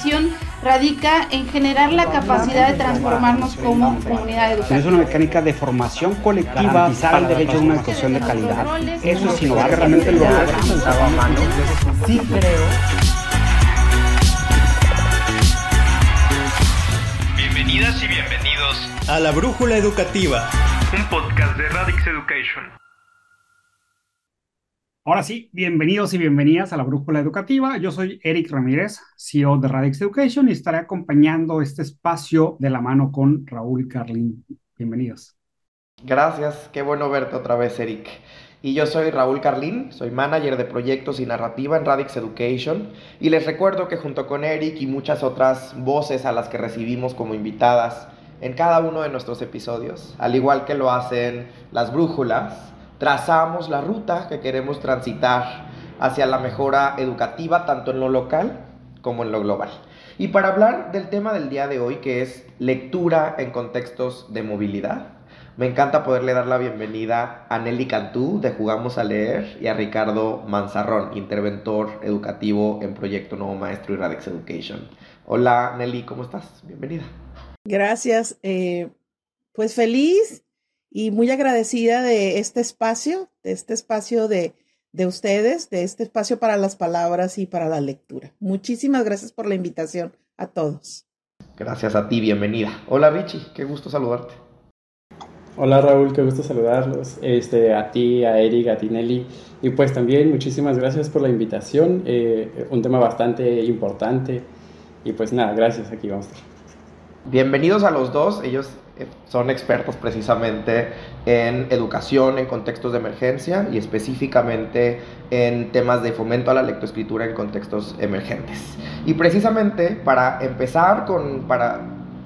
educación radica en generar la capacidad de transformarnos como comunidad educativa. Es una mecánica de formación colectiva para el derecho a una educación de calidad. Eso es innovar realmente lo Sí creo. Bienvenidas y bienvenidos a La Brújula Educativa, un podcast de Radix Education. Ahora sí, bienvenidos y bienvenidas a la Brújula Educativa. Yo soy Eric Ramírez, CEO de Radix Education y estaré acompañando este espacio de la mano con Raúl Carlín. Bienvenidos. Gracias, qué bueno verte otra vez, Eric. Y yo soy Raúl Carlín, soy manager de proyectos y narrativa en Radix Education. Y les recuerdo que junto con Eric y muchas otras voces a las que recibimos como invitadas en cada uno de nuestros episodios, al igual que lo hacen las brújulas, trazamos la ruta que queremos transitar hacia la mejora educativa tanto en lo local como en lo global. Y para hablar del tema del día de hoy, que es lectura en contextos de movilidad, me encanta poderle dar la bienvenida a Nelly Cantú de Jugamos a Leer y a Ricardo Manzarrón, interventor educativo en Proyecto Nuevo Maestro y Radix Education. Hola Nelly, ¿cómo estás? Bienvenida. Gracias. Eh, pues feliz y muy agradecida de este espacio, de este espacio de, de ustedes, de este espacio para las palabras y para la lectura. Muchísimas gracias por la invitación a todos. Gracias a ti, bienvenida. Hola Richie, qué gusto saludarte. Hola Raúl, qué gusto saludarlos. Este, a ti, a Eric, a Tinelli. Y pues también muchísimas gracias por la invitación. Eh, un tema bastante importante. Y pues nada, gracias, aquí vamos. Bienvenidos a los dos. Ellos son expertos precisamente en educación en contextos de emergencia y específicamente en temas de fomento a la lectoescritura en contextos emergentes. Y precisamente para empezar con, para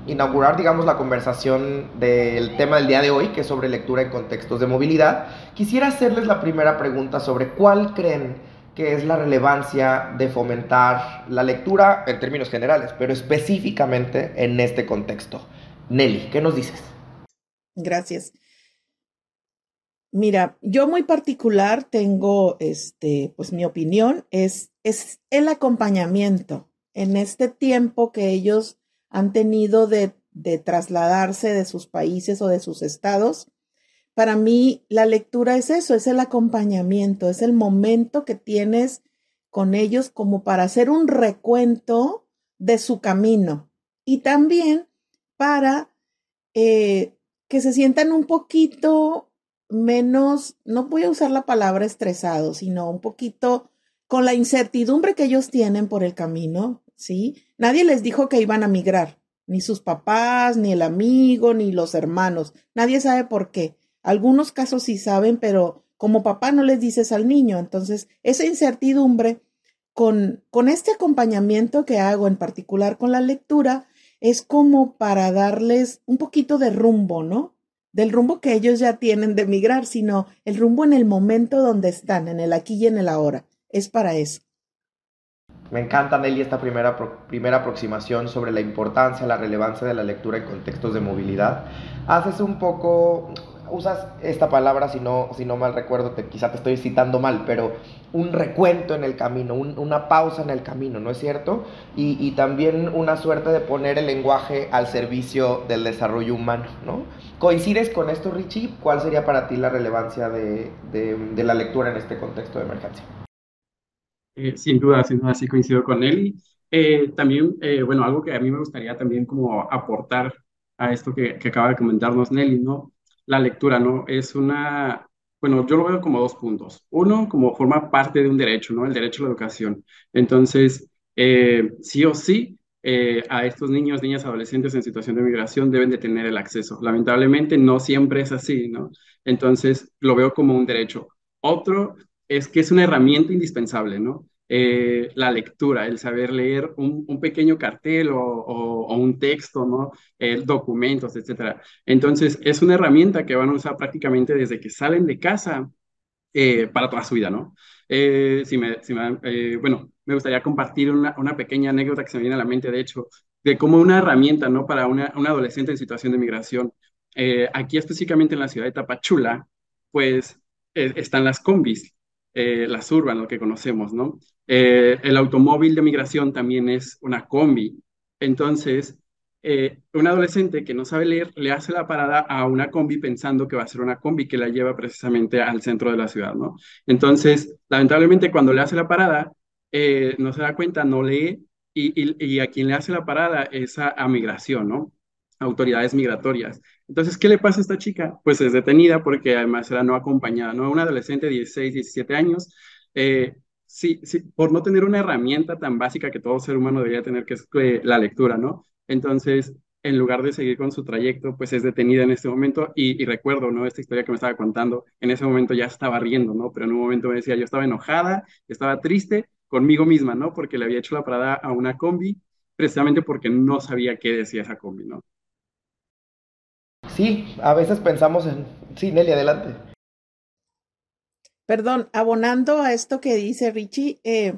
inaugurar, digamos, la conversación del tema del día de hoy, que es sobre lectura en contextos de movilidad, quisiera hacerles la primera pregunta sobre cuál creen que es la relevancia de fomentar la lectura en términos generales, pero específicamente en este contexto. Nelly, ¿qué nos dices? Gracias. Mira, yo muy particular tengo, este, pues mi opinión es, es el acompañamiento en este tiempo que ellos han tenido de, de trasladarse de sus países o de sus estados. Para mí, la lectura es eso, es el acompañamiento, es el momento que tienes con ellos como para hacer un recuento de su camino. Y también para eh, que se sientan un poquito menos, no voy a usar la palabra estresado, sino un poquito con la incertidumbre que ellos tienen por el camino, ¿sí? Nadie les dijo que iban a migrar, ni sus papás, ni el amigo, ni los hermanos, nadie sabe por qué. Algunos casos sí saben, pero como papá no les dices al niño, entonces esa incertidumbre con, con este acompañamiento que hago en particular con la lectura, es como para darles un poquito de rumbo, ¿no? Del rumbo que ellos ya tienen de migrar, sino el rumbo en el momento donde están, en el aquí y en el ahora. Es para eso. Me encanta, Nelly, esta primera, primera aproximación sobre la importancia, la relevancia de la lectura en contextos de movilidad. Haces un poco usas esta palabra, si no, si no mal recuerdo, te, quizá te estoy citando mal, pero un recuento en el camino, una pausa en el camino, ¿no es cierto? Y, también una suerte de poner el lenguaje al servicio del desarrollo humano, ¿no? ¿Coincides con esto, Richie? ¿Cuál sería para ti la relevancia de, la lectura en este contexto de emergencia? Eh, sin duda, sin duda, sí coincido con él. Eh, también, eh, bueno, algo que a mí me gustaría también como aportar a esto que, que acaba de comentarnos Nelly, ¿no? La lectura, ¿no? Es una, bueno, yo lo veo como dos puntos. Uno, como forma parte de un derecho, ¿no? El derecho a la educación. Entonces, eh, sí o sí, eh, a estos niños, niñas, adolescentes en situación de migración deben de tener el acceso. Lamentablemente no siempre es así, ¿no? Entonces, lo veo como un derecho. Otro es que es una herramienta indispensable, ¿no? Eh, la lectura, el saber leer un, pequeño cartel o, un texto, ¿no? Eh, documentos, etc. Entonces, es una herramienta que van a usar prácticamente desde que salen de casa eh, para toda su vida, ¿no? bueno, me gustaría compartir una, pequeña anécdota que se me viene a la mente, de hecho, de cómo una herramienta, ¿no? Para una, un adolescente en situación de migración. aquí específicamente en la ciudad de Tapachula, pues están las combis, eh, las urban, lo que conocemos, ¿no? Eh, el automóvil de migración también es una combi. Entonces, eh, un adolescente que no sabe leer le hace la parada a una combi pensando que va a ser una combi que la lleva precisamente al centro de la ciudad, ¿no? Entonces, lamentablemente, cuando le hace la parada, no se da cuenta, no lee, y, a quien le hace la parada es a, a migración, ¿no? autoridades migratorias. Entonces, ¿qué le pasa a esta chica? Pues es detenida porque además era no acompañada, ¿no? Una adolescente de 16, 17 años, eh, sí, sí, por no tener una herramienta tan básica que todo ser humano debería tener, que es eh, la lectura, ¿no? Entonces, en lugar de seguir con su trayecto, pues es detenida en este momento y, y, recuerdo, ¿no? Esta historia que me estaba contando, en ese momento ya estaba riendo, ¿no? Pero en un momento me decía, yo estaba enojada, estaba triste conmigo misma, ¿no? Porque le había hecho la parada a una combi, precisamente porque no sabía qué decía esa combi, ¿no? Sí, a veces pensamos en... Sí, Nelly, adelante. Perdón, abonando a esto que dice Richie, eh,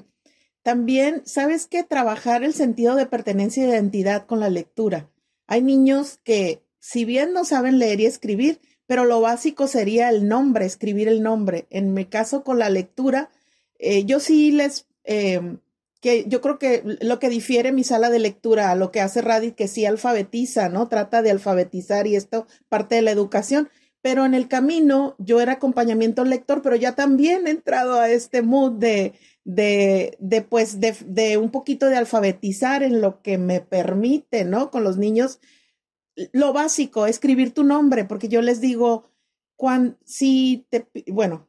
también, ¿sabes qué? Trabajar el sentido de pertenencia y identidad con la lectura. Hay niños que, si bien no saben leer y escribir, pero lo básico sería el nombre, escribir el nombre. En mi caso, con la lectura, eh, yo sí les eh, que yo creo que lo que difiere mi sala de lectura a lo que hace Radit, que sí alfabetiza, ¿no? Trata de alfabetizar y esto parte de la educación. Pero en el camino yo era acompañamiento lector, pero ya también he entrado a este mood de, de, de pues, de, de un poquito de alfabetizar en lo que me permite, ¿no? Con los niños, lo básico, escribir tu nombre, porque yo les digo, cuando, si te, bueno,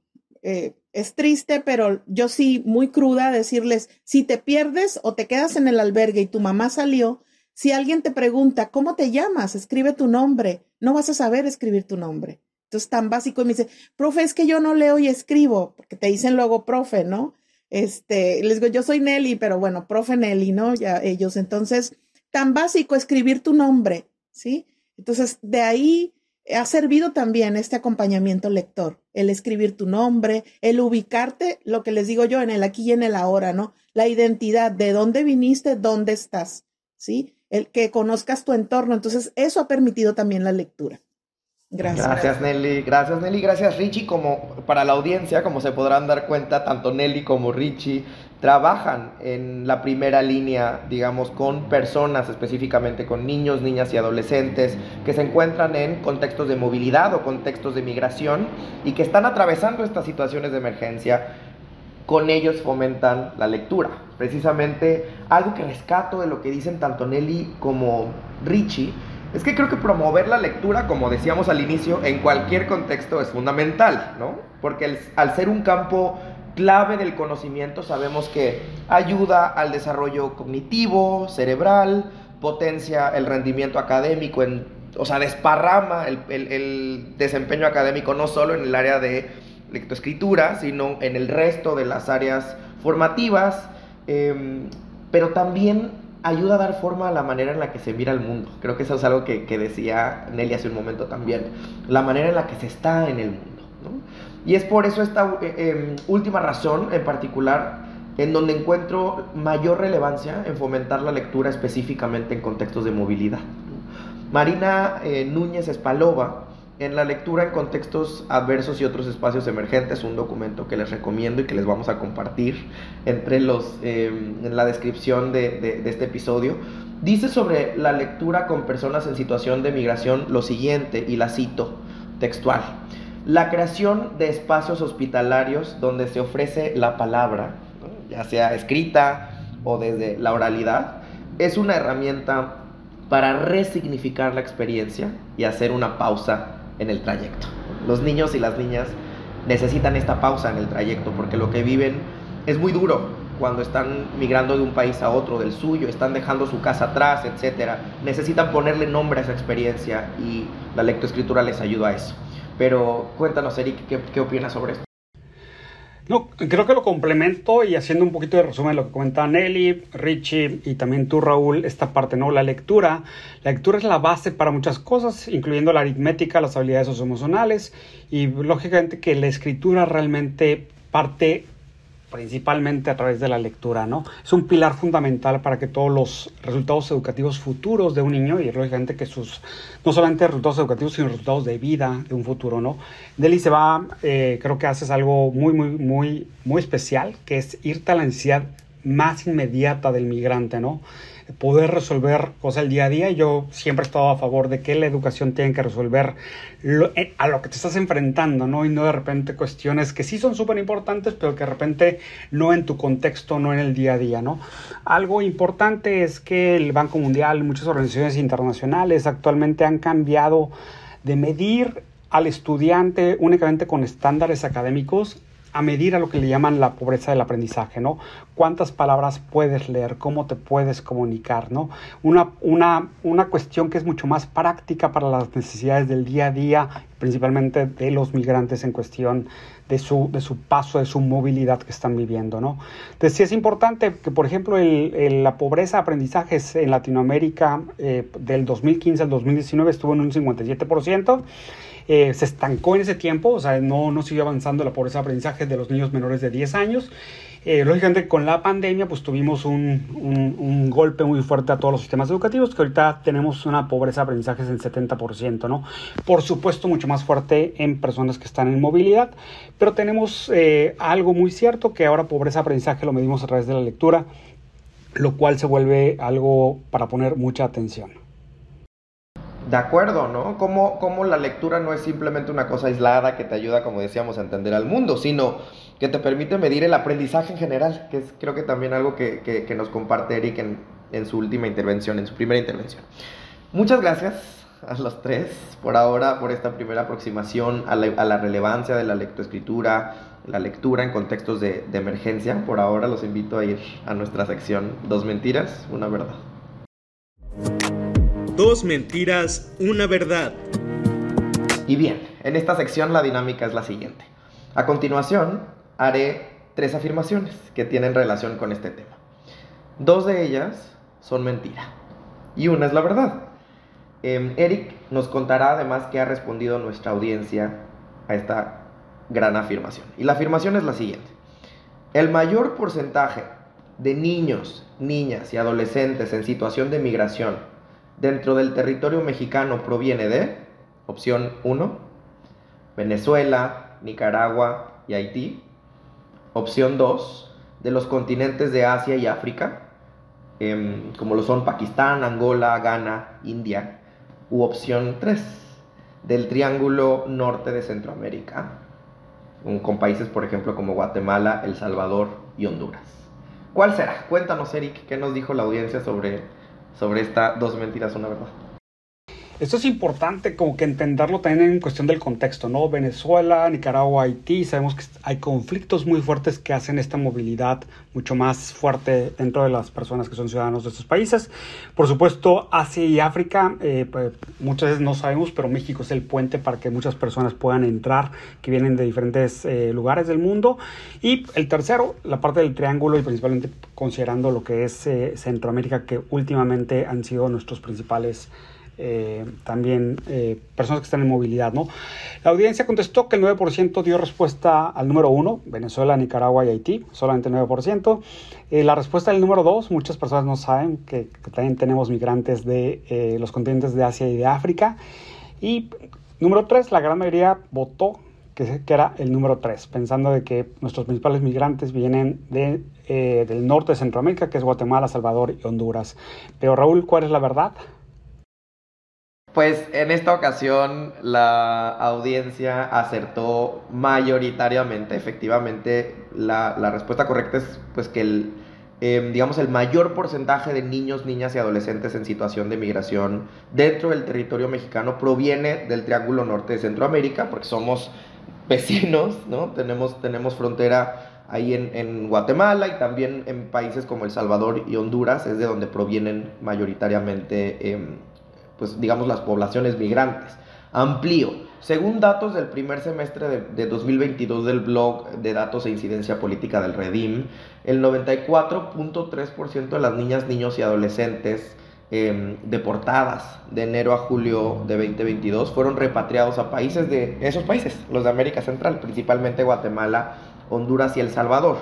eh, es triste, pero yo sí, muy cruda, decirles, si te pierdes o te quedas en el albergue y tu mamá salió, si alguien te pregunta, ¿cómo te llamas? Escribe tu nombre. No vas a saber escribir tu nombre. Entonces, tan básico. Y me dice, profe, es que yo no leo y escribo, porque te dicen luego profe, ¿no? Este, les digo, yo soy Nelly, pero bueno, profe Nelly, ¿no? Ya ellos. Entonces, tan básico escribir tu nombre, ¿sí? Entonces, de ahí ha servido también este acompañamiento lector, el escribir tu nombre, el ubicarte, lo que les digo yo, en el aquí y en el ahora, ¿no? La identidad, de dónde viniste, dónde estás, ¿sí? El que conozcas tu entorno. Entonces, eso ha permitido también la lectura. Gracias. Nelly, gracias Nelly, gracias Richie. Como para la audiencia, como se podrán dar cuenta, tanto Nelly como Richie trabajan en la primera línea, digamos, con personas, específicamente con niños, niñas y adolescentes que se encuentran en contextos de movilidad o contextos de migración y que están atravesando estas situaciones de emergencia. Con ellos fomentan la lectura. Precisamente algo que rescato de lo que dicen tanto Nelly como Richie es que creo que promover la lectura, como decíamos al inicio, en cualquier contexto es fundamental, ¿no? Porque al ser un campo clave del conocimiento sabemos que ayuda al desarrollo cognitivo, cerebral, potencia el rendimiento académico, en, o sea, desparrama el, desempeño académico no solo en el área de lectoescritura, sino en el resto de las áreas formativas, em, pero también ayuda a dar forma a la manera en la que se mira el mundo. Creo que eso es algo que, que decía Nelly hace un momento también, la manera en la que se está en el mundo. Y es por eso esta eh, em, última razón en particular en donde encuentro mayor relevancia en fomentar la lectura específicamente en contextos de movilidad. Marina eh, Núñez Espalova, en la lectura en contextos adversos y otros espacios emergentes, un documento que les recomiendo y que les vamos a compartir entre los, em, en la descripción de, de este episodio, dice sobre la lectura con personas en situación de migración lo siguiente, y la cito textual. La creación de espacios hospitalarios donde se ofrece la palabra, ya sea escrita o desde la oralidad, es una herramienta para resignificar la experiencia y hacer una pausa en el trayecto. Los niños y las niñas necesitan esta pausa en el trayecto porque lo que viven es muy duro cuando están migrando de un país a otro, del suyo, están dejando su casa atrás, etc. Necesitan ponerle nombre a esa experiencia y la lectoescritura les ayuda a eso. Pero cuéntanos, Eric, ¿qué, opinas sobre esto? No, creo que lo complemento y haciendo un poquito de resumen de lo que comenta Nelly, Richie y también tú, Raúl, esta parte, ¿no? La lectura. La lectura es la base para muchas cosas, incluyendo la aritmética, las habilidades socioemocionales y lógicamente que la escritura realmente parte principalmente a través de la lectura, ¿no? Es un pilar fundamental para que todos los resultados educativos futuros de un niño, y lógicamente que sus, no solamente resultados educativos, sino resultados de vida de un futuro, ¿no? Deli se va, eh, creo que haces algo muy, muy, muy, muy especial, que es irte a la necesidad más inmediata del migrante, ¿no? Poder resolver cosas del día a día. Yo siempre he estado a favor de que la educación tiene que resolver eh, a lo que te estás enfrentando, ¿no? Y no de repente cuestiones que sí son súper importantes, pero que de repente no en tu contexto, no en el día a día, ¿no? Algo importante es que el Banco Mundial, muchas organizaciones internacionales actualmente han cambiado de medir al estudiante únicamente con estándares académicos a medir a lo que le llaman la pobreza del aprendizaje, ¿no? Cuántas palabras puedes leer, cómo te puedes comunicar, ¿no? Una, una, una cuestión que es mucho más práctica para las necesidades del día a día, principalmente de los migrantes en cuestión de su, de su paso, de su movilidad que están viviendo, ¿no? Entonces sí es importante que, por ejemplo, el, la pobreza de aprendizajes en Latinoamérica eh, del 2015 al 2019 estuvo en un 57%, eh, se estancó en ese tiempo, o sea, no, no siguió avanzando la pobreza de aprendizaje de los niños menores de 10 años. Eh, lógicamente con la pandemia pues tuvimos un, un, golpe muy fuerte a todos los sistemas educativos que ahorita tenemos una pobreza de aprendizaje del 70%, ¿no? Por supuesto mucho más fuerte en personas que están en movilidad, pero tenemos eh, algo muy cierto que ahora pobreza de aprendizaje lo medimos a través de la lectura, lo cual se vuelve algo para poner mucha atención de acuerdo, ¿no? Como, como la lectura no es simplemente una cosa aislada que te ayuda, como decíamos, a entender al mundo, sino que te permite medir el aprendizaje en general, que es creo que también algo que, nos comparte Eric en, su última intervención, en su primera intervención. Muchas gracias a los tres por ahora, por esta primera aproximación a la, relevancia de la lectoescritura, la lectura en contextos de, de emergencia. Por ahora los invito a ir a nuestra sección Dos mentiras, una verdad. Dos mentiras, una verdad. Y bien, en esta sección la dinámica es la siguiente. A continuación, haré tres afirmaciones que tienen relación con este tema. Dos de ellas son mentira y una es la verdad. Em, Eric nos contará además que ha respondido nuestra audiencia a esta gran afirmación. Y la afirmación es la siguiente. El mayor porcentaje de niños, niñas y adolescentes en situación de migración dentro del territorio mexicano proviene de, opción 1, Venezuela, Nicaragua y Haití. Opción 2, de los continentes de Asia y África, em, como lo son Pakistán, Angola, Ghana, India. U opción 3, del Triángulo Norte de Centroamérica, con países, por ejemplo, como Guatemala, El Salvador y Honduras. ¿Cuál será? Cuéntanos, Eric, ¿qué nos dijo la audiencia sobre sobre esta dos mentiras, una verdad. Esto es importante como que entenderlo también en cuestión del contexto, ¿no? Venezuela, Nicaragua, Haití, sabemos que hay conflictos muy fuertes que hacen esta movilidad mucho más fuerte dentro de las personas que son ciudadanos de estos países. Por supuesto, Asia y África, eh, pues, muchas veces no sabemos, pero México es el puente para que muchas personas puedan entrar, que vienen de diferentes eh, lugares del mundo. Y el tercero, la parte del triángulo y principalmente considerando lo que es eh, Centroamérica, que últimamente han sido nuestros principales eh, también eh, personas que están en movilidad. ¿no? La audiencia contestó que el 9% dio respuesta al número 1, Venezuela, Nicaragua y Haití, solamente el 9%. Eh, la respuesta del número 2, muchas personas no saben que, también tenemos migrantes de los continentes de Asia y de África. Y número 3, la gran mayoría votó que, era el número 3, pensando de que nuestros principales migrantes vienen de, del norte de Centroamérica, que es Guatemala, Salvador y Honduras. Pero Raúl, ¿cuál es la verdad? Pues en esta ocasión la audiencia acertó mayoritariamente. Efectivamente, la, respuesta correcta es pues que el, em, digamos, el mayor porcentaje de niños, niñas y adolescentes en situación de migración dentro del territorio mexicano proviene del Triángulo Norte de Centroamérica, porque somos vecinos, ¿no? Tenemos, tenemos frontera ahí en, Guatemala y también en países como El Salvador y Honduras, es de donde provienen mayoritariamente em, pues digamos las poblaciones migrantes. Amplío. Según datos del primer semestre de, 2022 del blog de datos e incidencia política del Redim, el 94.3% de las niñas, niños y adolescentes em, deportadas de enero a julio de 2022 fueron repatriados a países de esos países, los de América Central, principalmente Guatemala, Honduras y El Salvador.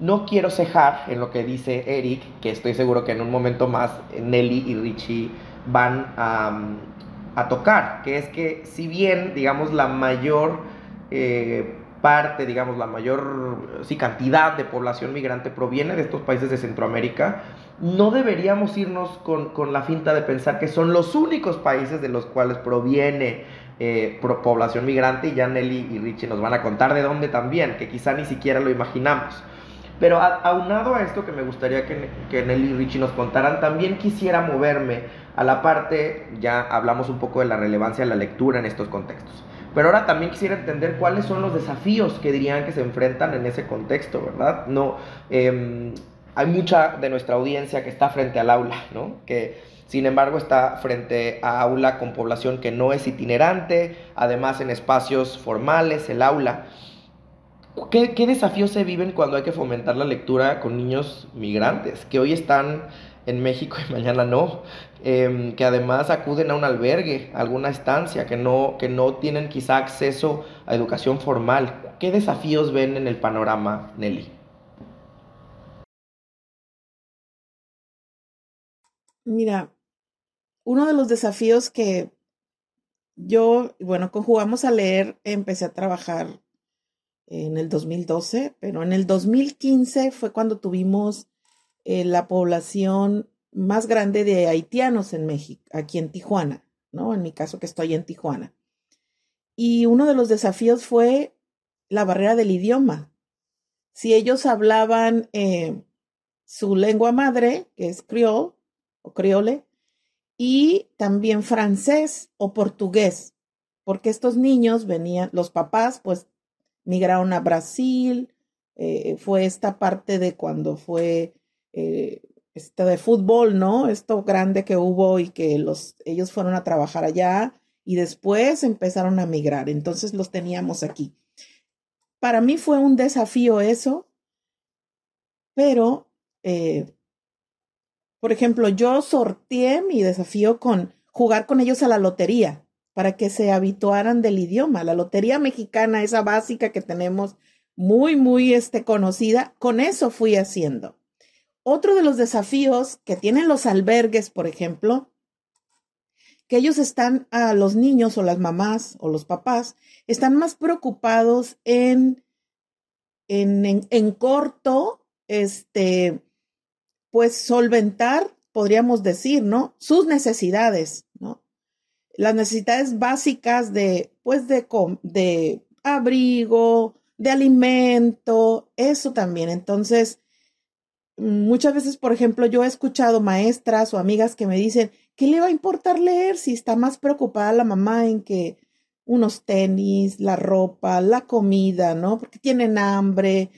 No quiero cejar en lo que dice Eric, que estoy seguro que en un momento más Nelly y Richie van a, tocar, que es que si bien, digamos, la mayor eh, parte, digamos, la mayor sí, cantidad de población migrante proviene de estos países de Centroamérica, no deberíamos irnos con, la finta de pensar que son los únicos países de los cuales proviene eh, población migrante y ya Nelly y Richie nos van a contar de dónde también, que quizá ni siquiera lo imaginamos. Pero aunado a esto que me gustaría que, que Nelly y Richie nos contaran, también quisiera moverme a la parte, ya hablamos un poco de la relevancia de la lectura en estos contextos. Pero ahora también quisiera entender cuáles son los desafíos que dirían que se enfrentan en ese contexto, ¿verdad? No, em, hay mucha de nuestra audiencia que está frente al aula, ¿no? Que sin embargo está frente a aula con población que no es itinerante, además en espacios formales, el aula. ¿Qué, desafíos se viven cuando hay que fomentar la lectura con niños migrantes que hoy están en México y mañana no? Em, que además acuden a un albergue, a alguna estancia, que no, que no tienen quizá acceso a educación formal. ¿Qué desafíos ven en el panorama, Nelly? Mira, uno de los desafíos que yo, bueno, conjugamos a leer, empecé a trabajar en el 2012, pero en el 2015 fue cuando tuvimos eh, la población más grande de haitianos en México, aquí en Tijuana, ¿no? En mi caso que estoy en Tijuana. Y uno de los desafíos fue la barrera del idioma. Si ellos hablaban eh, su lengua madre, que es criol, o criole, y también francés o portugués, porque estos niños venían, los papás pues migraron a Brasil, eh, fue esta parte de cuando fue eh, este de fútbol, ¿no? Esto grande que hubo y que los, ellos fueron a trabajar allá y después empezaron a migrar, entonces los teníamos aquí. Para mí fue un desafío eso, pero eh, por ejemplo, yo sorteé mi desafío con jugar con ellos a la lotería para que se habituaran del idioma. La lotería mexicana, esa básica que tenemos muy, muy este, conocida, con eso fui haciendo. Otro de los desafíos que tienen los albergues, por ejemplo, que ellos están a los niños o las mamás o los papás, están más preocupados en, en, en, en corto, este, pues solventar, podríamos decir, ¿no? Sus necesidades. Las necesidades básicas de, pues, de, de abrigo, de alimento, eso también. Entonces, muchas veces, por ejemplo, yo he escuchado maestras o amigas que me dicen, ¿qué le va a importar leer si está más preocupada la mamá en que unos tenis, la ropa, la comida, ¿no? Porque tienen hambre,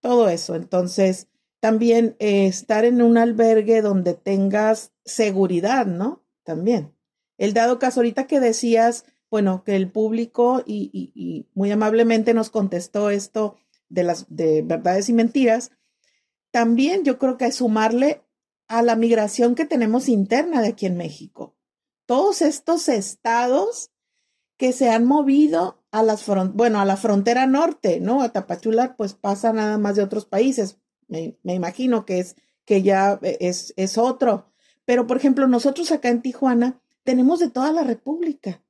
todo eso. Entonces, también eh, estar en un albergue donde tengas seguridad, ¿no? También. El dado caso ahorita que decías, bueno, que el público y, muy amablemente nos contestó esto de las de verdades y mentiras, también yo creo que sumarle a la migración que tenemos interna de aquí en México. Todos estos estados que se han movido a las bueno, a la frontera norte, ¿no? A Tapachula, pues pasa nada más de otros países, me, imagino que es que ya es, es otro. Pero, por ejemplo, nosotros acá en Tijuana tenemos de toda la República,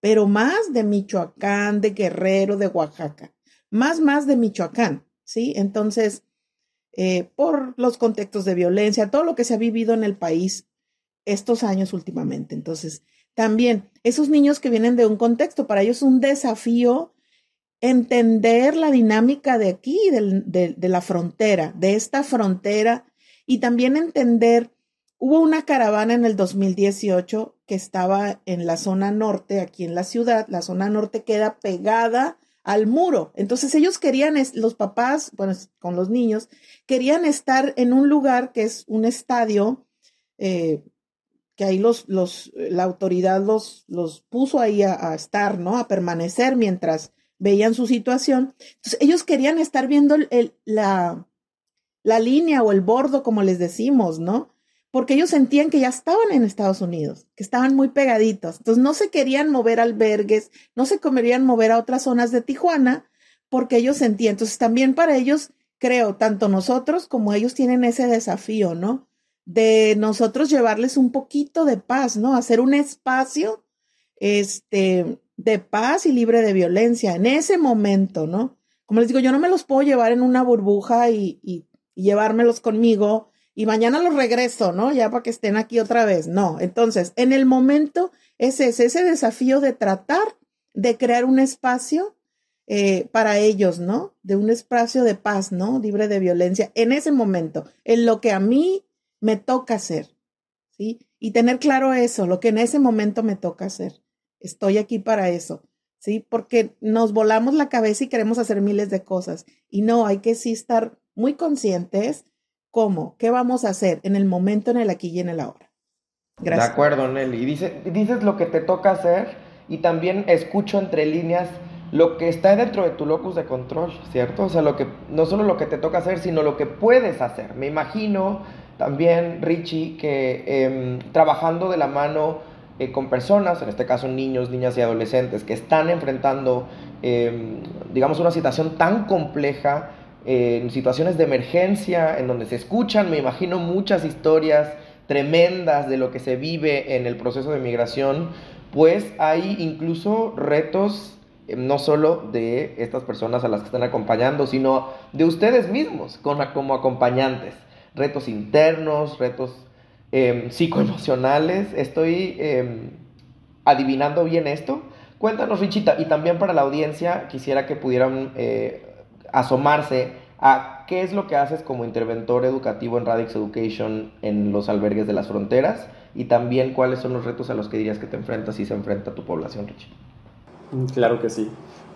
pero más de Michoacán, de Guerrero, de Oaxaca, más, más de Michoacán, ¿sí? Entonces, eh, por los contextos de violencia, todo lo que se ha vivido en el país estos años últimamente. Entonces, también esos niños que vienen de un contexto, para ellos es un desafío entender la dinámica de aquí, de, la frontera, de esta frontera, y también entender, hubo una caravana en el 2018 que estaba en la zona norte, aquí en la ciudad, la zona norte queda pegada al muro. Entonces ellos querían, los papás, bueno, con los niños, querían estar en un lugar que es un estadio, eh, que ahí los, los, la autoridad los, los puso ahí a, a, estar, ¿no? A permanecer mientras veían su situación. Entonces, ellos querían estar viendo el, la, la línea o el bordo, como les decimos, ¿no? Porque ellos sentían que ya estaban en Estados Unidos, que estaban muy pegaditos. Entonces, no se querían mover albergues, no se querían mover a otras zonas de Tijuana, porque ellos sentían. Entonces, también para ellos creo, tanto nosotros como ellos tienen ese desafío, ¿no? De nosotros llevarles un poquito de paz, ¿no? Hacer un espacio, este, de paz y libre de violencia en ese momento, ¿no? Como les digo, yo no me los puedo llevar en una burbuja y, y, llevármelos conmigo y mañana los regreso, ¿no? Ya para que estén aquí otra vez. No, entonces, en el momento ese es ese desafío de tratar de crear un espacio eh, para ellos, ¿no? De un espacio de paz, ¿no? Libre de violencia en ese momento, en lo que a mí me toca hacer, ¿sí? Y tener claro eso, lo que en ese momento me toca hacer. Estoy aquí para eso, ¿sí? Porque nos volamos la cabeza y queremos hacer miles de cosas. Y no, hay que sí estar muy conscientes cómo, qué vamos a hacer en el momento, en el aquí y en el ahora. Gracias. De acuerdo, Nelly. Dice, dices lo que te toca hacer y también escucho entre líneas lo que está dentro de tu locus de control, ¿cierto? O sea, lo que, no solo lo que te toca hacer, sino lo que puedes hacer. Me imagino también, Richie, que em, trabajando de la mano eh, con personas, en este caso niños, niñas y adolescentes, que están enfrentando, em, digamos, una situación tan compleja, en situaciones de emergencia, en donde se escuchan, me imagino, muchas historias tremendas de lo que se vive en el proceso de migración, pues hay incluso retos em, no solo de estas personas a las que están acompañando, sino de ustedes mismos como acompañantes. Retos internos, retos eh, psicoemocionales. Estoy em, adivinando bien esto. Cuéntanos, Richita, y también para la audiencia quisiera que pudieran eh, asomarse a qué es lo que haces como interventor educativo en Radix Education en los albergues de las fronteras y también cuáles son los retos a los que dirías que te enfrentas y se enfrenta tu población, Richie. Mm, claro que sí.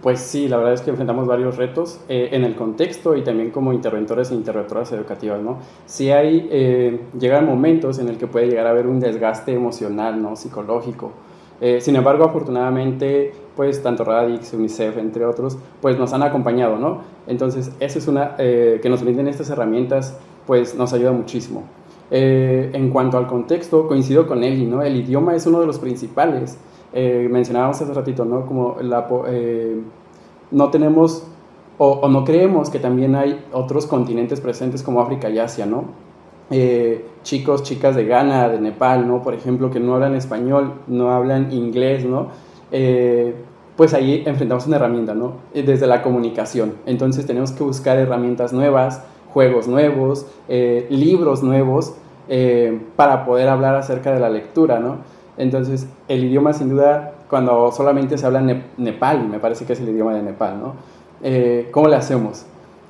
Pues sí, la verdad es que enfrentamos varios retos eh, en el contexto y también como interventores e interventoras educativas, ¿no? Sí hay, eh, llegan momentos en el que puede llegar a haber un desgaste emocional, ¿no? Psicológico. Eh, sin embargo, afortunadamente, pues tanto Radix, UNICEF, entre otros, pues nos han acompañado, ¿no? Entonces, eso es una, que nos brinden estas herramientas, pues nos ayuda muchísimo. en cuanto al contexto, coincido con Eli, ¿no? El idioma es uno de los principales eh, mencionábamos hace ratito, ¿no? Como la, eh, no tenemos o, no creemos que también hay otros continentes presentes como África y Asia, ¿no? Eh, chicos, chicas de Ghana, de Nepal, ¿no? Por ejemplo, que no hablan español, no hablan inglés, ¿no? Pues ahí enfrentamos una herramienta, ¿no? Desde la comunicación. Entonces tenemos que buscar herramientas nuevas, juegos nuevos, libros nuevos, para poder hablar acerca de la lectura, ¿no? Entonces, el idioma sin duda, cuando solamente se habla en Nepal, me parece que es el idioma de Nepal, ¿no? Eh, ¿Cómo le hacemos?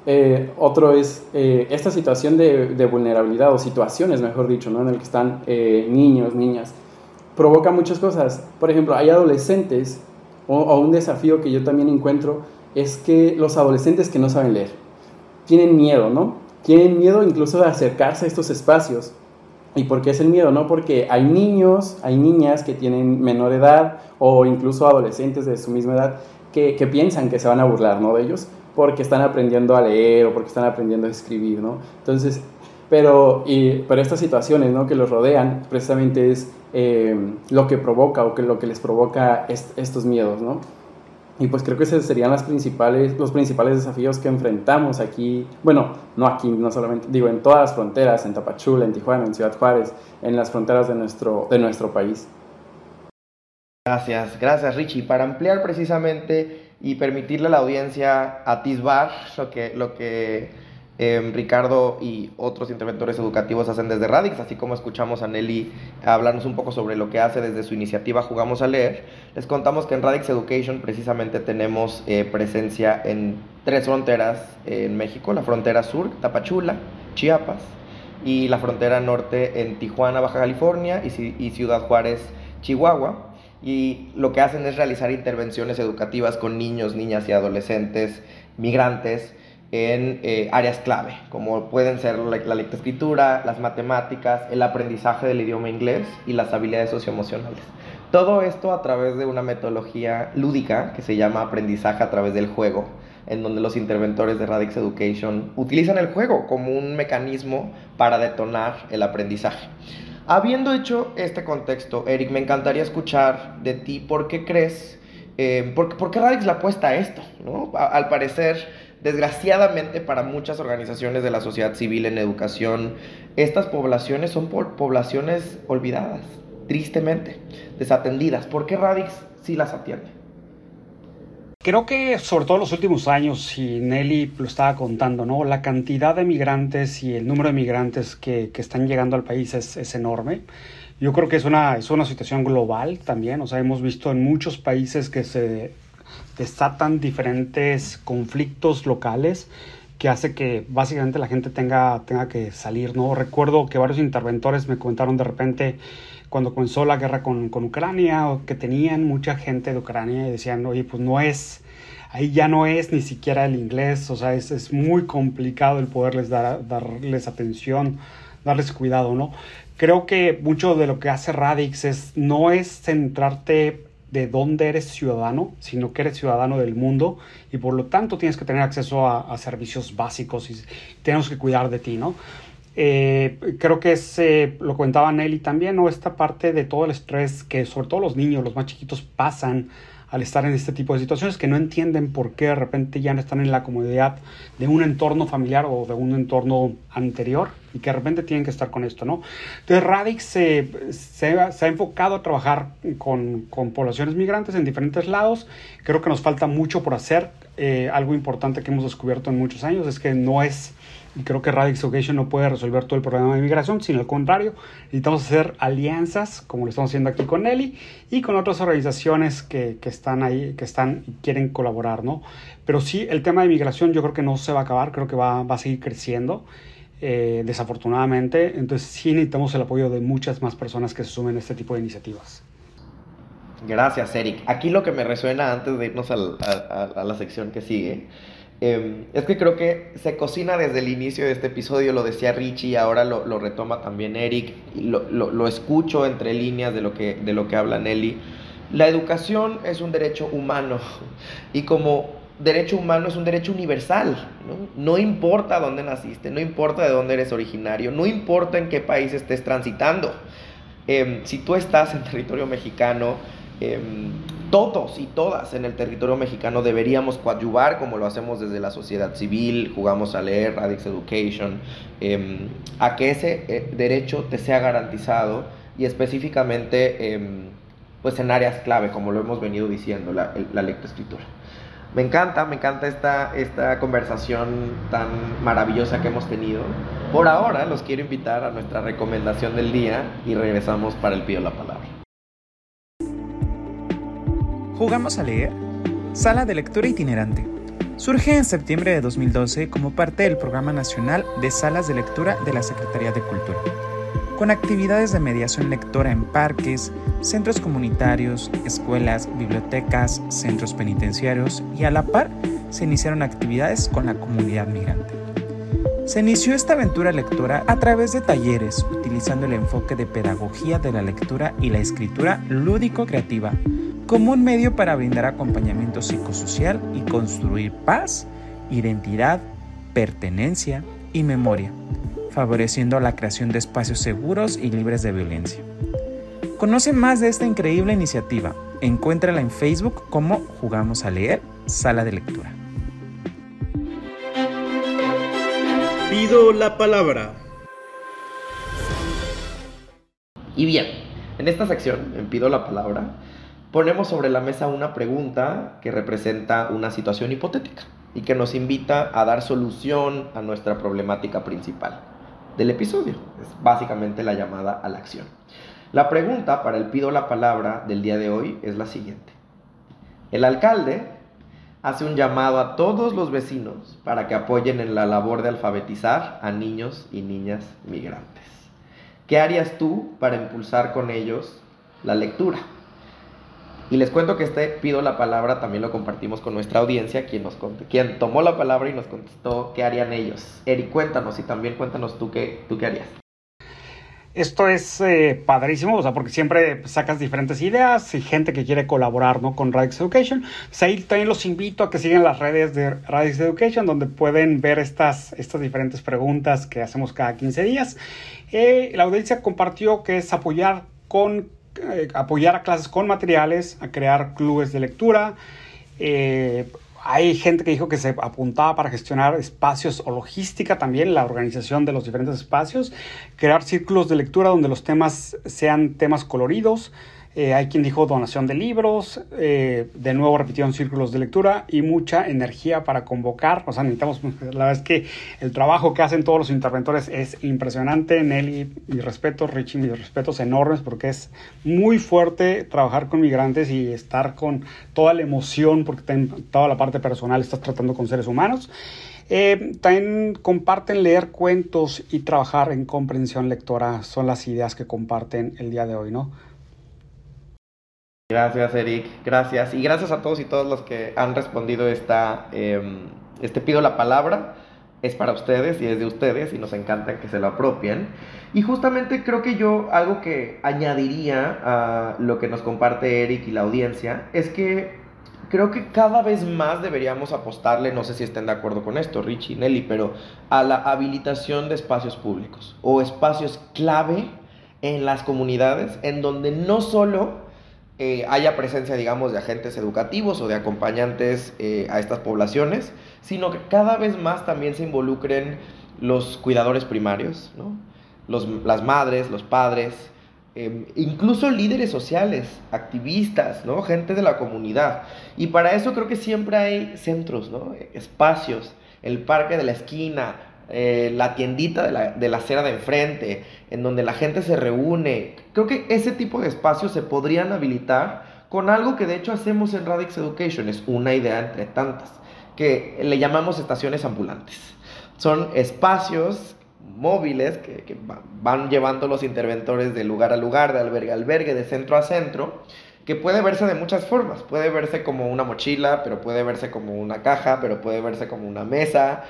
Eh, otro es eh, esta situación de, vulnerabilidad o situaciones, mejor dicho, ¿no? en el que están niños, niñas, provoca muchas cosas. Por ejemplo, hay adolescentes, o, un desafío que yo también encuentro, es que los adolescentes que no saben leer, tienen miedo, ¿no? Tienen miedo incluso de acercarse a estos espacios ¿Y por qué es el miedo? No porque hay niños, hay niñas que tienen menor edad o incluso adolescentes de su misma edad que, que, piensan que se van a burlar ¿no? de ellos porque están aprendiendo a leer o porque están aprendiendo a escribir. ¿no? Entonces, pero, y, pero estas situaciones ¿no? que los rodean precisamente es eh, lo que provoca o que lo que les provoca estos miedos. ¿no? Y pues creo que esos serían las principales, los principales desafíos que enfrentamos aquí, bueno, no aquí, no solamente, digo, en todas las fronteras, en Tapachula, en Tijuana, en Ciudad Juárez, en las fronteras de nuestro, de nuestro país. Gracias, gracias Richie. Para ampliar precisamente y permitirle a la audiencia atisbar lo que, lo que Em, Ricardo y otros interventores educativos hacen desde Radix, así como escuchamos a Nelly hablarnos un poco sobre lo que hace desde su iniciativa Jugamos a Leer. Les contamos que en Radix Education precisamente tenemos eh, presencia en tres fronteras en México, la frontera sur, Tapachula, Chiapas, y la frontera norte en Tijuana, Baja California, y Ciudad Juárez, Chihuahua. Y lo que hacen es realizar intervenciones educativas con niños, niñas y adolescentes migrantes en eh, áreas clave, como pueden ser la, la lectoescritura, las matemáticas, el aprendizaje del idioma inglés y las habilidades socioemocionales. Todo esto a través de una metodología lúdica que se llama aprendizaje a través del juego, en donde los interventores de Radix Education utilizan el juego como un mecanismo para detonar el aprendizaje. Habiendo hecho este contexto, Eric, me encantaría escuchar de ti por qué crees, eh, por, qué Radix le apuesta a esto. ¿no? al parecer, Desgraciadamente para muchas organizaciones de la sociedad civil en educación, estas poblaciones son poblaciones olvidadas, tristemente, desatendidas. ¿Por qué Radix sí las atiende? Creo que sobre todo en los últimos años, y Nelly lo estaba contando, ¿no? La cantidad de migrantes y el número de migrantes que, que están llegando al país es, es, enorme. Yo creo que es una, es una situación global también. O sea, hemos visto en muchos países que se desatan diferentes conflictos locales que hace que básicamente la gente tenga, tenga que salir, ¿no? Recuerdo que varios interventores me comentaron de repente cuando comenzó la guerra con, con Ucrania, o que tenían mucha gente de Ucrania y decían, oye, pues no es, ahí ya no es ni siquiera el inglés, o sea, es, es muy complicado el poderles dar, darles atención, darles cuidado, ¿no? Creo que mucho de lo que hace Radix es, no es centrarte de dónde eres ciudadano, sino que eres ciudadano del mundo y por lo tanto tienes que tener acceso a, servicios básicos y tenemos que cuidar de ti, ¿no? Eh, creo que es, eh, lo comentaba Nelly también, ¿no? Esta parte de todo el estrés que sobre todo los niños, los más chiquitos pasan al estar en este tipo de situaciones que no entienden por qué de repente ya no están en la comodidad de un entorno familiar o de un entorno anterior y que de repente tienen que estar con esto, ¿no? Entonces Radix se, ha enfocado a trabajar con, con, poblaciones migrantes en diferentes lados. Creo que nos falta mucho por hacer. Eh, algo importante que hemos descubierto en muchos años es que no es y creo que Radix Education no puede resolver todo el problema de migración, sino al contrario, necesitamos hacer alianzas, como lo estamos haciendo aquí con Nelly, y con otras organizaciones que, que están ahí, que están y quieren colaborar, ¿no? Pero sí, el tema de migración yo creo que no se va a acabar, creo que va, va a seguir creciendo. Eh, desafortunadamente, entonces sí necesitamos el apoyo de muchas más personas que se sumen a este tipo de iniciativas. Gracias, Eric. Aquí lo que me resuena antes de irnos al, a, a, la sección que sigue eh, es que creo que se cocina desde el inicio de este episodio, lo decía Richie y ahora lo, lo retoma también Eric, lo, lo, lo, escucho entre líneas de lo, que, de lo que habla Nelly. La educación es un derecho humano y como derecho humano es un derecho universal. ¿no? no importa dónde naciste, no importa de dónde eres originario, no importa en qué país estés transitando. Eh, si tú estás en territorio mexicano, eh, todos y todas en el territorio mexicano deberíamos coadyuvar como lo hacemos desde la sociedad civil, jugamos a leer, Radix Education, eh, a que ese eh, derecho te sea garantizado y específicamente eh, pues en áreas clave, como lo hemos venido diciendo, la, lectoescritura. Me encanta, me encanta esta, esta conversación tan maravillosa que hemos tenido. Por ahora los quiero invitar a nuestra recomendación del día y regresamos para el Pido la Palabra. ¿Jugamos a leer? Sala de lectura itinerante. Surge en septiembre de 2012 como parte del Programa Nacional de Salas de Lectura de la Secretaría de Cultura, con actividades de mediación lectora en parques, centros comunitarios, escuelas, bibliotecas, centros penitenciarios y a la par se iniciaron actividades con la comunidad migrante. Se inició esta aventura lectora a través de talleres, utilizando el enfoque de pedagogía de la lectura y la escritura lúdico-creativa como un medio para brindar acompañamiento psicosocial y construir paz, identidad, pertenencia y memoria, favoreciendo la creación de espacios seguros y libres de violencia. Conoce más de esta increíble iniciativa. Encuéntrala en Facebook como Jugamos a Leer, Sala de Lectura. Pido la palabra. Y bien, en esta sección, en Pido la palabra, ponemos sobre la mesa una pregunta que representa una situación hipotética y que nos invita a dar solución a nuestra problemática principal del episodio. Es básicamente la llamada a la acción. La pregunta para el pido la palabra del día de hoy es la siguiente. El alcalde hace un llamado a todos los vecinos para que apoyen en la labor de alfabetizar a niños y niñas migrantes. ¿Qué harías tú para impulsar con ellos la lectura? Y les cuento que este pido la palabra también lo compartimos con nuestra audiencia, quien, nos quien tomó la palabra y nos contestó qué harían ellos. Eric, cuéntanos y también cuéntanos tú qué, tú qué harías. Esto es eh, padrísimo, o sea, porque siempre sacas diferentes ideas y gente que quiere colaborar ¿no? con Radix Education. Pues ahí también los invito a que sigan las redes de Radix Education, donde pueden ver estas, estas diferentes preguntas que hacemos cada 15 días. Eh, la audiencia compartió que es apoyar con eh, apoyar a clases con materiales, a crear clubes de lectura, eh, hay gente que dijo que se apuntaba para gestionar espacios o logística también, la organización de los diferentes espacios, crear círculos de lectura donde los temas sean temas coloridos, eh, hay quien dijo donación de libros, eh, de nuevo repitieron círculos de lectura y mucha energía para convocar. O sea, necesitamos, la verdad es que el trabajo que hacen todos los interventores es impresionante. Nelly, mis respetos, Richie, mis respetos enormes porque es muy fuerte trabajar con migrantes y estar con toda la emoción porque toda la parte personal estás tratando con seres humanos. Eh, también comparten leer cuentos y trabajar en comprensión lectora. Son las ideas que comparten el día de hoy, ¿no? Gracias, Eric. Gracias. Y gracias a todos y todas los que han respondido esta, em, este pido la palabra. Es para ustedes y es de ustedes y nos encanta que se lo apropien. Y justamente creo que yo algo que añadiría a lo que nos comparte Eric y la audiencia es que creo que cada vez más deberíamos apostarle, no sé si estén de acuerdo con esto, Richie y Nelly, pero a la habilitación de espacios públicos o espacios clave en las comunidades en donde no solo eh, haya presencia, digamos, de agentes educativos o de acompañantes eh, a estas poblaciones, sino que cada vez más también se involucren los cuidadores primarios, ¿no? las madres, los padres, em, incluso líderes sociales, activistas, ¿no? gente de la comunidad. Y para eso creo que siempre hay centros, ¿no? espacios, el parque de la esquina, eh, la tiendita de la, de la acera de enfrente, en donde la gente se reúne. Creo que ese tipo de espacios se podrían habilitar con algo que de hecho hacemos en Radix Education, es una idea entre tantas, que le llamamos estaciones ambulantes. Son espacios móviles que, que van llevando los interventores de lugar a lugar, de albergue a albergue, de centro a centro, que puede verse de muchas formas. Puede verse como una mochila, pero puede verse como una caja, pero puede verse como una mesa,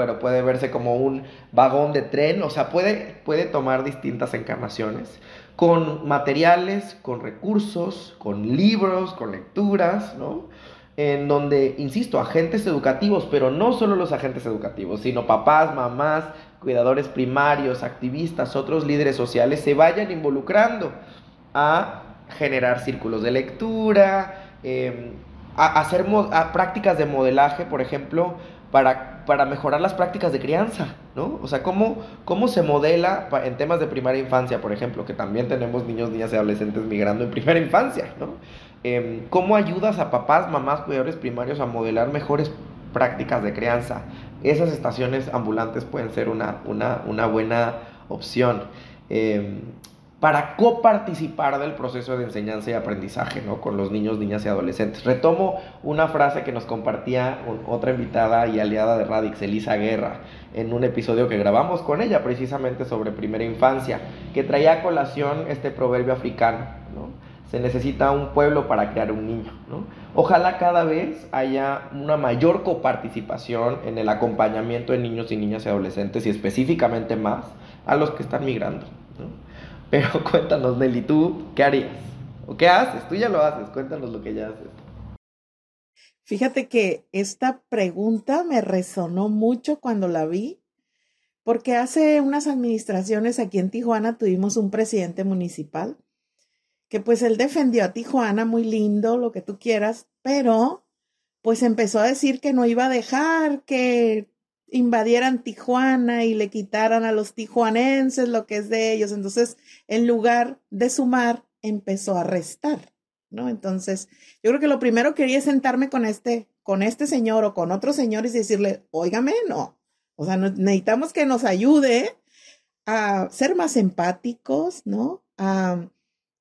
pero puede verse como un vagón de tren, o sea, puede, puede tomar distintas encarnaciones, con materiales, con recursos, con libros, con lecturas, ¿no? En donde, insisto, agentes educativos, pero no solo los agentes educativos, sino papás, mamás, cuidadores primarios, activistas, otros líderes sociales, se vayan involucrando a generar círculos de lectura, em, a hacer prácticas de modelaje, por ejemplo, para, para mejorar las prácticas de crianza, ¿no? O sea, cómo, cómo se modela en temas de primaria infancia, por ejemplo, que también tenemos niños, niñas y adolescentes migrando en primera infancia, ¿no? Em, ¿Cómo ayudas a papás, mamás, cuidadores primarios a modelar mejores prácticas de crianza? Esas estaciones ambulantes pueden ser una, una, una buena opción. Eh, para coparticipar del proceso de enseñanza y aprendizaje ¿no? con los niños, niñas y adolescentes. Retomo una frase que nos compartía otra invitada y aliada de Radix, Elisa Guerra, en un episodio que grabamos con ella precisamente sobre primera infancia, que traía a colación este proverbio africano. ¿no? Se necesita un pueblo para crear un niño. ¿no? Ojalá cada vez haya una mayor coparticipación en el acompañamiento de niños y niñas y adolescentes y específicamente más a los que están migrando. ¿no? Pero cuéntanos, Nelly, ¿tú qué harías? ¿O qué haces? Tú ya lo haces, cuéntanos lo que ya haces. Fíjate que esta pregunta me resonó mucho cuando la vi, porque hace unas administraciones aquí en Tijuana tuvimos un presidente municipal que pues él defendió a Tijuana muy lindo, lo que tú quieras, pero pues empezó a decir que no iba a dejar que invadieran Tijuana y le quitaran a los tijuanenses lo que es de ellos. Entonces, en lugar de sumar, empezó a restar, ¿no? Entonces, yo creo que lo primero que quería sentarme con este, con este señor o con otros señores y decirle, óigame, no. O sea, necesitamos que nos ayude a ser más empáticos, ¿no? A,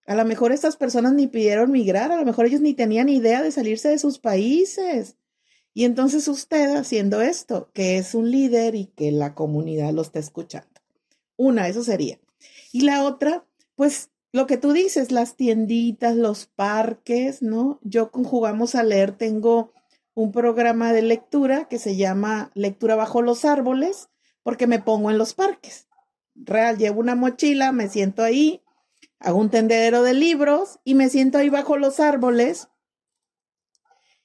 a lo mejor estas personas ni pidieron migrar, a lo mejor ellos ni tenían idea de salirse de sus países. Y entonces usted haciendo esto, que es un líder y que la comunidad lo está escuchando. Una, eso sería. Y la otra, pues lo que tú dices, las tienditas, los parques, ¿no? Yo con Jugamos a Leer tengo un programa de lectura que se llama Lectura bajo los árboles, porque me pongo en los parques. Real, llevo una mochila, me siento ahí, hago un tendedero de libros y me siento ahí bajo los árboles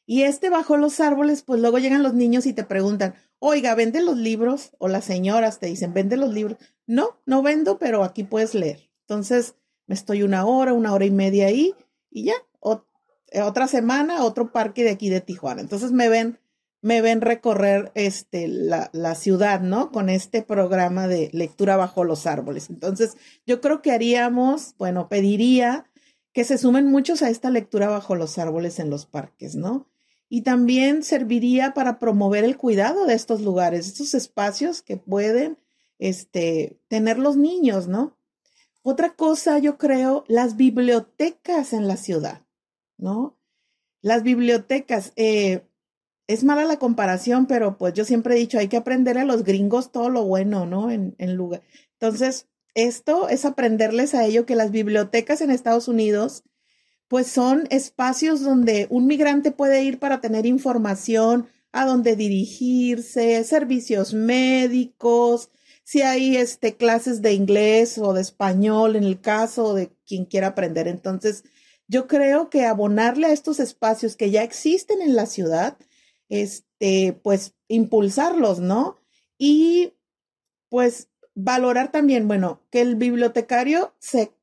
y este bajo los árboles, pues luego llegan los niños y te preguntan, oiga, ¿vende los libros? O las señoras te dicen, ¿vende los libros? No, no vendo, pero aquí puedes leer. Entonces, me estoy una hora, una hora y media ahí y ya, otra semana, otro parque de aquí de Tijuana. Entonces me ven me ven recorrer este, la, la, ciudad, ¿no? Con este programa de lectura bajo los árboles. Entonces, yo creo que haríamos, bueno, pediría que se sumen muchos a esta lectura bajo los árboles en los parques, ¿no? Y también serviría para promover el cuidado de estos lugares, estos espacios que pueden este, tener los niños, ¿no? Otra cosa, yo creo, las bibliotecas en la ciudad, ¿no? Las bibliotecas, eh, es mala la comparación, pero pues yo siempre he dicho, hay que aprender a los gringos todo lo bueno, ¿no? En, en lugar. Entonces, esto es aprenderles a ello que las bibliotecas en Estados Unidos, pues son espacios donde un migrante puede ir para tener información, a dónde dirigirse, servicios médicos, si hay este, clases de inglés o de español en el caso de quien quiera aprender. Entonces, yo creo que abonarle a estos espacios que ya existen en la ciudad, este, pues impulsarlos, ¿no? Y pues valorar también, bueno, que el bibliotecario se,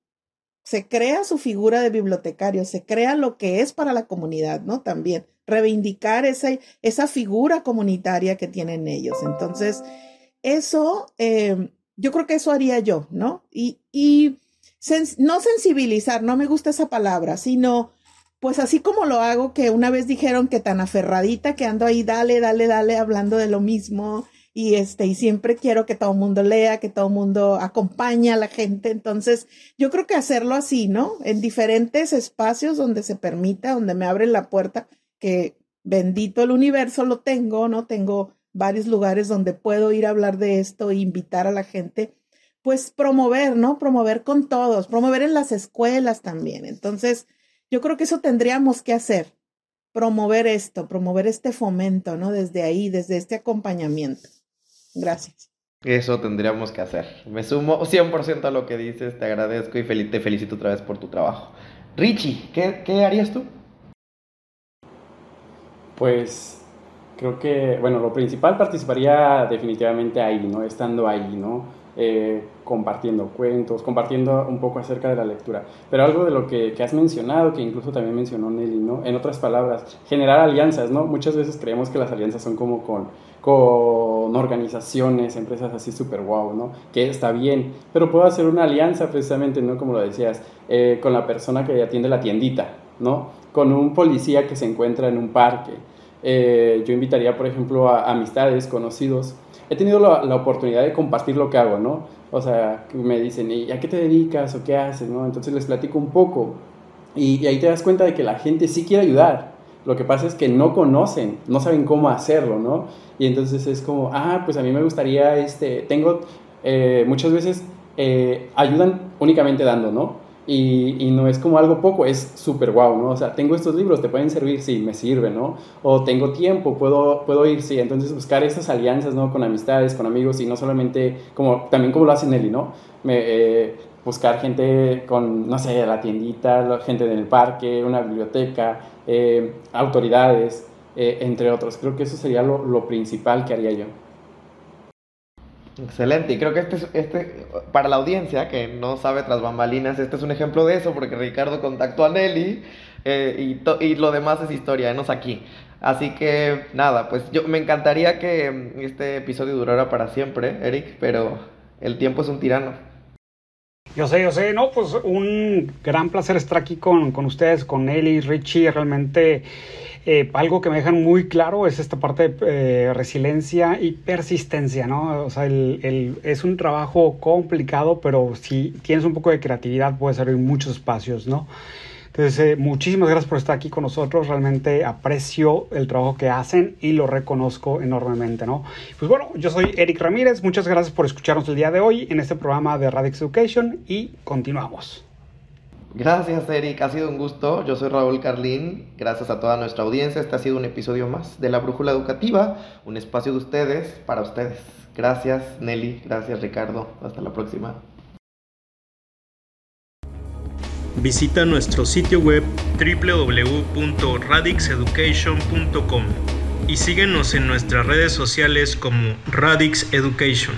se crea su figura de bibliotecario, se crea lo que es para la comunidad, ¿no? También reivindicar esa, esa figura comunitaria que tienen ellos. Entonces, eso, eh, yo creo que eso haría yo, ¿no? Y, y no sensibilizar, no me gusta esa palabra, sino pues así como lo hago, que una vez dijeron que tan aferradita que ando ahí, dale, dale, dale, hablando de lo mismo, y este, y siempre quiero que todo el mundo lea, que todo el mundo acompañe a la gente. Entonces, yo creo que hacerlo así, ¿no? En diferentes espacios donde se permita, donde me abren la puerta, que bendito el universo lo tengo, ¿no? Tengo varios lugares donde puedo ir a hablar de esto e invitar a la gente, pues promover, ¿no? Promover con todos, promover en las escuelas también. Entonces, yo creo que eso tendríamos que hacer, promover esto, promover este fomento, ¿no? Desde ahí, desde este acompañamiento. Gracias. Eso tendríamos que hacer. Me sumo 100% a lo que dices, te agradezco y te felicito otra vez por tu trabajo. Richie, ¿qué, qué harías tú? Pues creo que, bueno, lo principal participaría definitivamente ahí, ¿no? Estando ahí, ¿no? Eh, compartiendo cuentos, compartiendo un poco acerca de la lectura. Pero algo de lo que, has mencionado, que incluso también mencionó Nelly, ¿no? En otras palabras, generar alianzas, ¿no? Muchas veces creemos que las alianzas son como con, con organizaciones, empresas así súper guau, ¿no? Que está bien, pero puedo hacer una alianza precisamente, ¿no? Como lo decías, eh, con la persona que atiende la tiendita, ¿no? Con un policía que se encuentra en un parque. Eh, yo invitaría, por ejemplo, a amistades, conocidos, he tenido la, oportunidad de compartir lo que hago, ¿no? O sea, me dicen, ¿y a qué te dedicas o qué haces, no? Entonces les platico un poco y, ahí te das cuenta de que la gente sí quiere ayudar. Lo que pasa es que no conocen, no saben cómo hacerlo, ¿no? Y entonces es como, ah, pues a mí me gustaría, este, tengo, eh, muchas veces eh, ayudan únicamente dando, ¿no? Y, no es como algo poco, es súper guau, ¿no? O sea, tengo estos libros, ¿te pueden servir? Sí, me sirven, ¿no? O tengo tiempo, puedo, puedo ir, sí. Entonces buscar esas alianzas, ¿no? Con amistades, con amigos y no solamente, como también como lo hace Nelly, ¿no? Me, eh, buscar gente con, no sé, la tiendita, gente del parque, una biblioteca, eh, autoridades, eh, entre otros. Creo que eso sería lo, lo principal que haría yo. Excelente, y creo que este, es, este, para la audiencia que no sabe tras bambalinas, este es un ejemplo de eso, porque Ricardo contactó a Nelly eh, y, y, lo demás es historia, no aquí. Así que nada, pues yo me encantaría que mm, este episodio durara para siempre, Eric, pero el tiempo es un tirano. Yo sé, yo sé, no, pues un gran placer estar aquí con, con ustedes, con Nelly, Richie, realmente eh, algo que me dejan muy claro es esta parte de eh, resiliencia y persistencia, ¿no? O sea, el, es un trabajo complicado, pero si tienes un poco de creatividad puedes servir muchos espacios, ¿no? Entonces, eh, muchísimas gracias por estar aquí con nosotros. Realmente aprecio el trabajo que hacen y lo reconozco enormemente, ¿no? Pues bueno, yo soy Eric Ramírez. Muchas gracias por escucharnos el día de hoy en este programa de Radix Education y continuamos. Gracias, Eric. Ha sido un gusto. Yo soy Raúl Carlín. Gracias a toda nuestra audiencia. Este ha sido un episodio más de La Brújula Educativa, un espacio de ustedes para ustedes. Gracias, Nelly. Gracias, Ricardo. Hasta la próxima. Visita nuestro sitio web www.radixeducation.com y síguenos en nuestras redes sociales como Radix Education.